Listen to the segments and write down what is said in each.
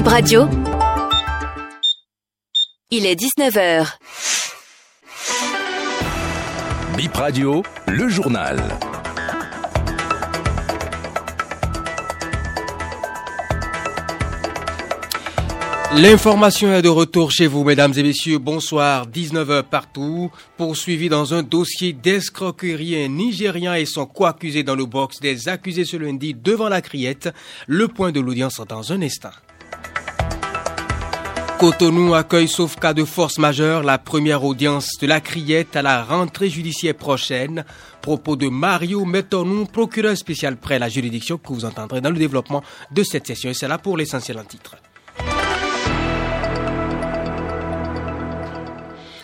Bip Radio. Il est 19h. Bip Radio, le journal. L'information est de retour chez vous, mesdames et messieurs. Bonsoir, 19h partout. Poursuivi dans un dossier d'escroquerie, un Nigérian et son co-accusé dans le box des accusés ce lundi devant la criette. Le point de l'audience dans un instant. Cotonou accueille sauf cas de force majeure la première audience de la criette à la rentrée judiciaire prochaine. Propos de Mario Metonou, procureur spécial près la juridiction que vous entendrez dans le développement de cette session. Et c'est là pour l'essentiel en titre.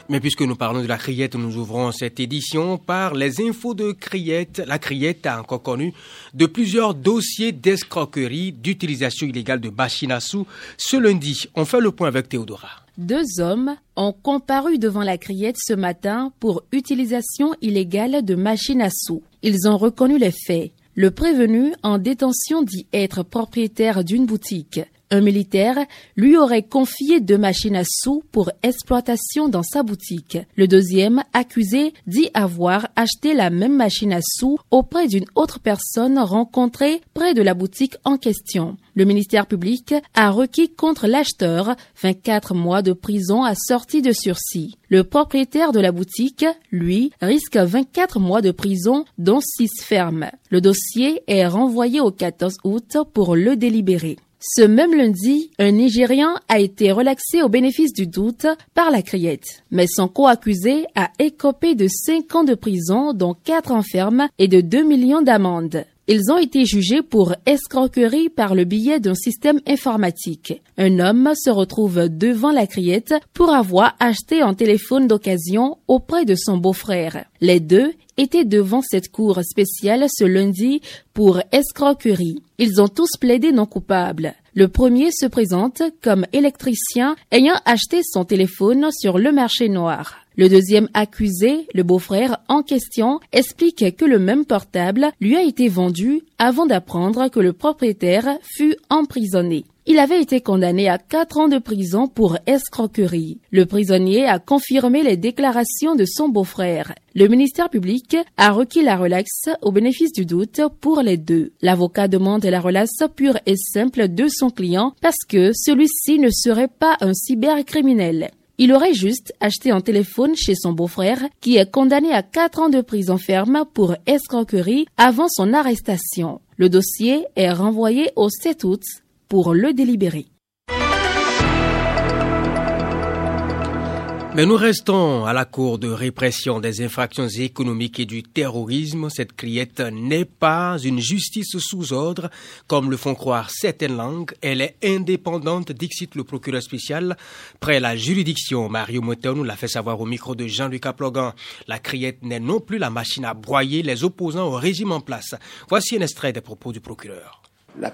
Mais puisque nous parlons de la criette, nous ouvrons cette édition par les infos de criette. La criette a encore connu de plusieurs dossiers d'escroquerie, d'utilisation illégale de machines à sous. Ce lundi, on fait le point avec Théodora. Deux hommes ont comparu devant la criette ce matin pour utilisation illégale de machines à sous. Ils ont reconnu les faits. Le prévenu en détention dit être propriétaire d'une boutique. Un militaire lui aurait confié deux machines à sous pour exploitation dans sa boutique. Le deuxième, accusé, dit avoir acheté la même machine à sous auprès d'une autre personne rencontrée près de la boutique en question. Le ministère public a requis contre l'acheteur 24 mois de prison à sortie de sursis. Le propriétaire de la boutique, lui, risque 24 mois de prison, dont 6 fermes. Le dossier est renvoyé au 14 août pour le délibérer. Ce même lundi, un Nigérian a été relaxé au bénéfice du doute par la criette. Mais son co-accusé a écopé de 5 ans de prison, dont 4 enfermes et de 2 millions d'amendes. Ils ont été jugés pour escroquerie par le biais d'un système informatique. Un homme se retrouve devant la criette pour avoir acheté un téléphone d'occasion auprès de son beau-frère. Les deux étaient devant cette cour spéciale ce lundi pour escroquerie. Ils ont tous plaidé non coupables. Le premier se présente comme électricien ayant acheté son téléphone sur le marché noir. Le deuxième accusé, le beau-frère en question, explique que le même portable lui a été vendu avant d'apprendre que le propriétaire fut emprisonné. Il avait été condamné à quatre ans de prison pour escroquerie. Le prisonnier a confirmé les déclarations de son beau-frère. Le ministère public a requis la relaxe au bénéfice du doute pour les deux. L'avocat demande la relaxe pure et simple de son client parce que celui-ci ne serait pas un cybercriminel. Il aurait juste acheté un téléphone chez son beau-frère qui est condamné à 4 ans de prison ferme pour escroquerie avant son arrestation. Le dossier est renvoyé au 7 août pour le délibérer. Mais nous restons à la Cour de répression des infractions économiques et du terrorisme. Cette criette n'est pas une justice sous ordre, comme le font croire certaines langues. Elle est indépendante, dixit le procureur spécial. Près la juridiction, Mario Moton nous l'a fait savoir au micro de Jean-Luc Aplogan. La criette n'est non plus la machine à broyer les opposants au régime en place. Voici un extrait des propos du procureur. La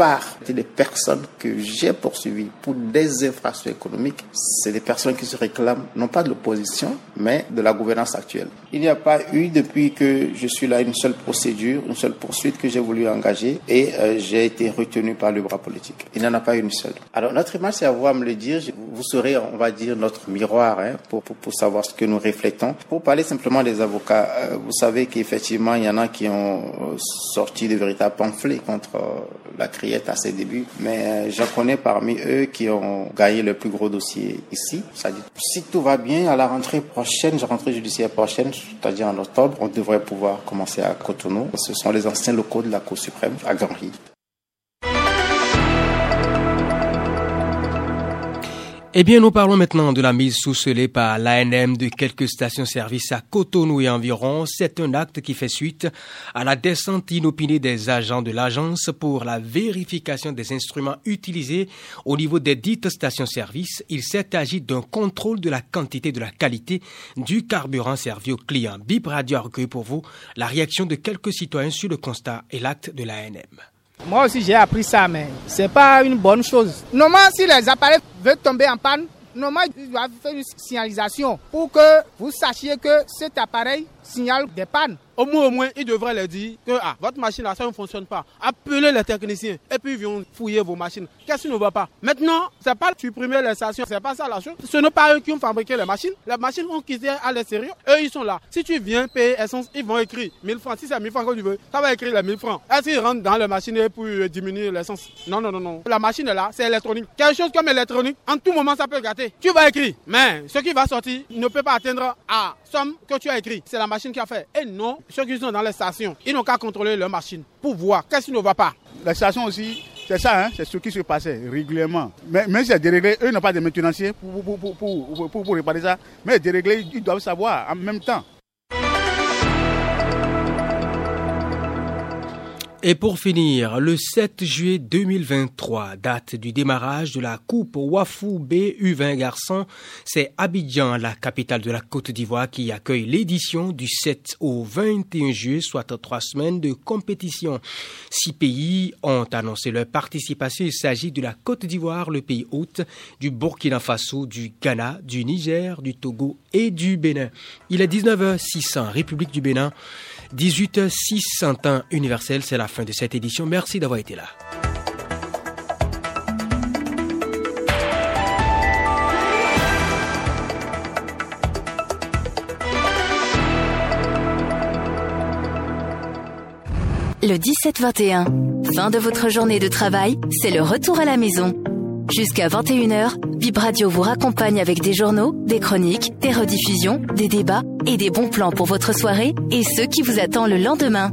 plupart des personnes que j'ai poursuivies pour des infractions économiques, c'est des personnes qui se réclament non pas de l'opposition, mais de la gouvernance actuelle. Il n'y a pas eu depuis que je suis là une seule procédure, une seule poursuite que j'ai voulu engager et euh, j'ai été retenu par le bras politique. Il n'y en a pas une seule. Alors notre image, c'est à vous à me le dire. Vous serez, on va dire, notre miroir hein, pour, pour, pour, savoir ce que nous reflétons. Pour parler simplement des avocats, euh, vous savez qu'effectivement, il y en a qui ont euh, sorti de véritables pamphlets contre la à ses débuts, mais je connais parmi eux qui ont gagné le plus gros dossier ici. Si tout va bien, à la rentrée prochaine, la rentrée judiciaire prochaine, c'est-à-dire en octobre, on devrait pouvoir commencer à Cotonou. Ce sont les anciens locaux de la Cour suprême à Grand-Rive. Eh bien, nous parlons maintenant de la mise sous scellé par l'ANM de quelques stations-service à Cotonou et environ. C'est un acte qui fait suite à la descente inopinée des agents de l'agence pour la vérification des instruments utilisés au niveau des dites stations-service. Il agi d'un contrôle de la quantité et de la qualité du carburant servi aux clients. Bip Radio a recueilli pour vous la réaction de quelques citoyens sur le constat et l'acte de l'ANM. Moi aussi j'ai appris ça, mais c'est pas une bonne chose. Normalement, si les appareils veulent tomber en panne, normalement, ils doivent faire une signalisation pour que vous sachiez que cet appareil, signal des pannes. Au moins, au moins, ils devraient leur dire que ah, votre machine là, ça ne fonctionne pas. Appelez les techniciens et puis ils vont fouiller vos machines. Qu'est-ce qui ne va pas? Maintenant, c'est pas supprimer les stations, c'est pas ça la chose. Ce n'est pas eux qui ont fabriqué les machines. Les machines ont quitté à l'extérieur. Eux, ils sont là. Si tu viens payer essence, ils vont écrire 1000 francs. Si c'est 1000 francs que tu veux, ça va écrire les 1000 francs. Est-ce qu'ils rentrent dans la machine pour diminuer l'essence? Non, non, non, non. La machine est là, c'est électronique. Quelque chose comme électronique, en tout moment, ça peut gâter. Tu vas écrire, mais ce qui va sortir ne peut pas atteindre à somme que tu as écrit. C'est la machine qui a fait. Et non, ceux qui sont dans les stations, ils n'ont qu'à contrôler leur machine pour voir qu'est-ce qui ne va pas. La station aussi, c'est ça, hein, c'est ce qui se passait régulièrement. Mais même c'est déréglé, eux n'ont pas de maintenanciers pour, pour, pour, pour réparer ça. Mais déréglé, ils doivent savoir en même temps. Et pour finir, le 7 juillet 2023, date du démarrage de la Coupe Wafou B U20 garçons, c'est Abidjan, la capitale de la Côte d'Ivoire, qui accueille l'édition du 7 au 21 juillet, soit trois semaines de compétition. Six pays ont annoncé leur participation. Il s'agit de la Côte d'Ivoire, le pays hôte, du Burkina Faso, du Ghana, du Niger, du Togo et du Bénin. Il est 19h06 République du Bénin. 18 601 universel, c'est la fin de cette édition. Merci d'avoir été là. Le 17-21, fin de votre journée de travail, c'est le retour à la maison. Jusqu'à 21h, Bip Radio vous raccompagne avec des journaux, des chroniques, des rediffusions, des débats et des bons plans pour votre soirée et ceux qui vous attendent le lendemain.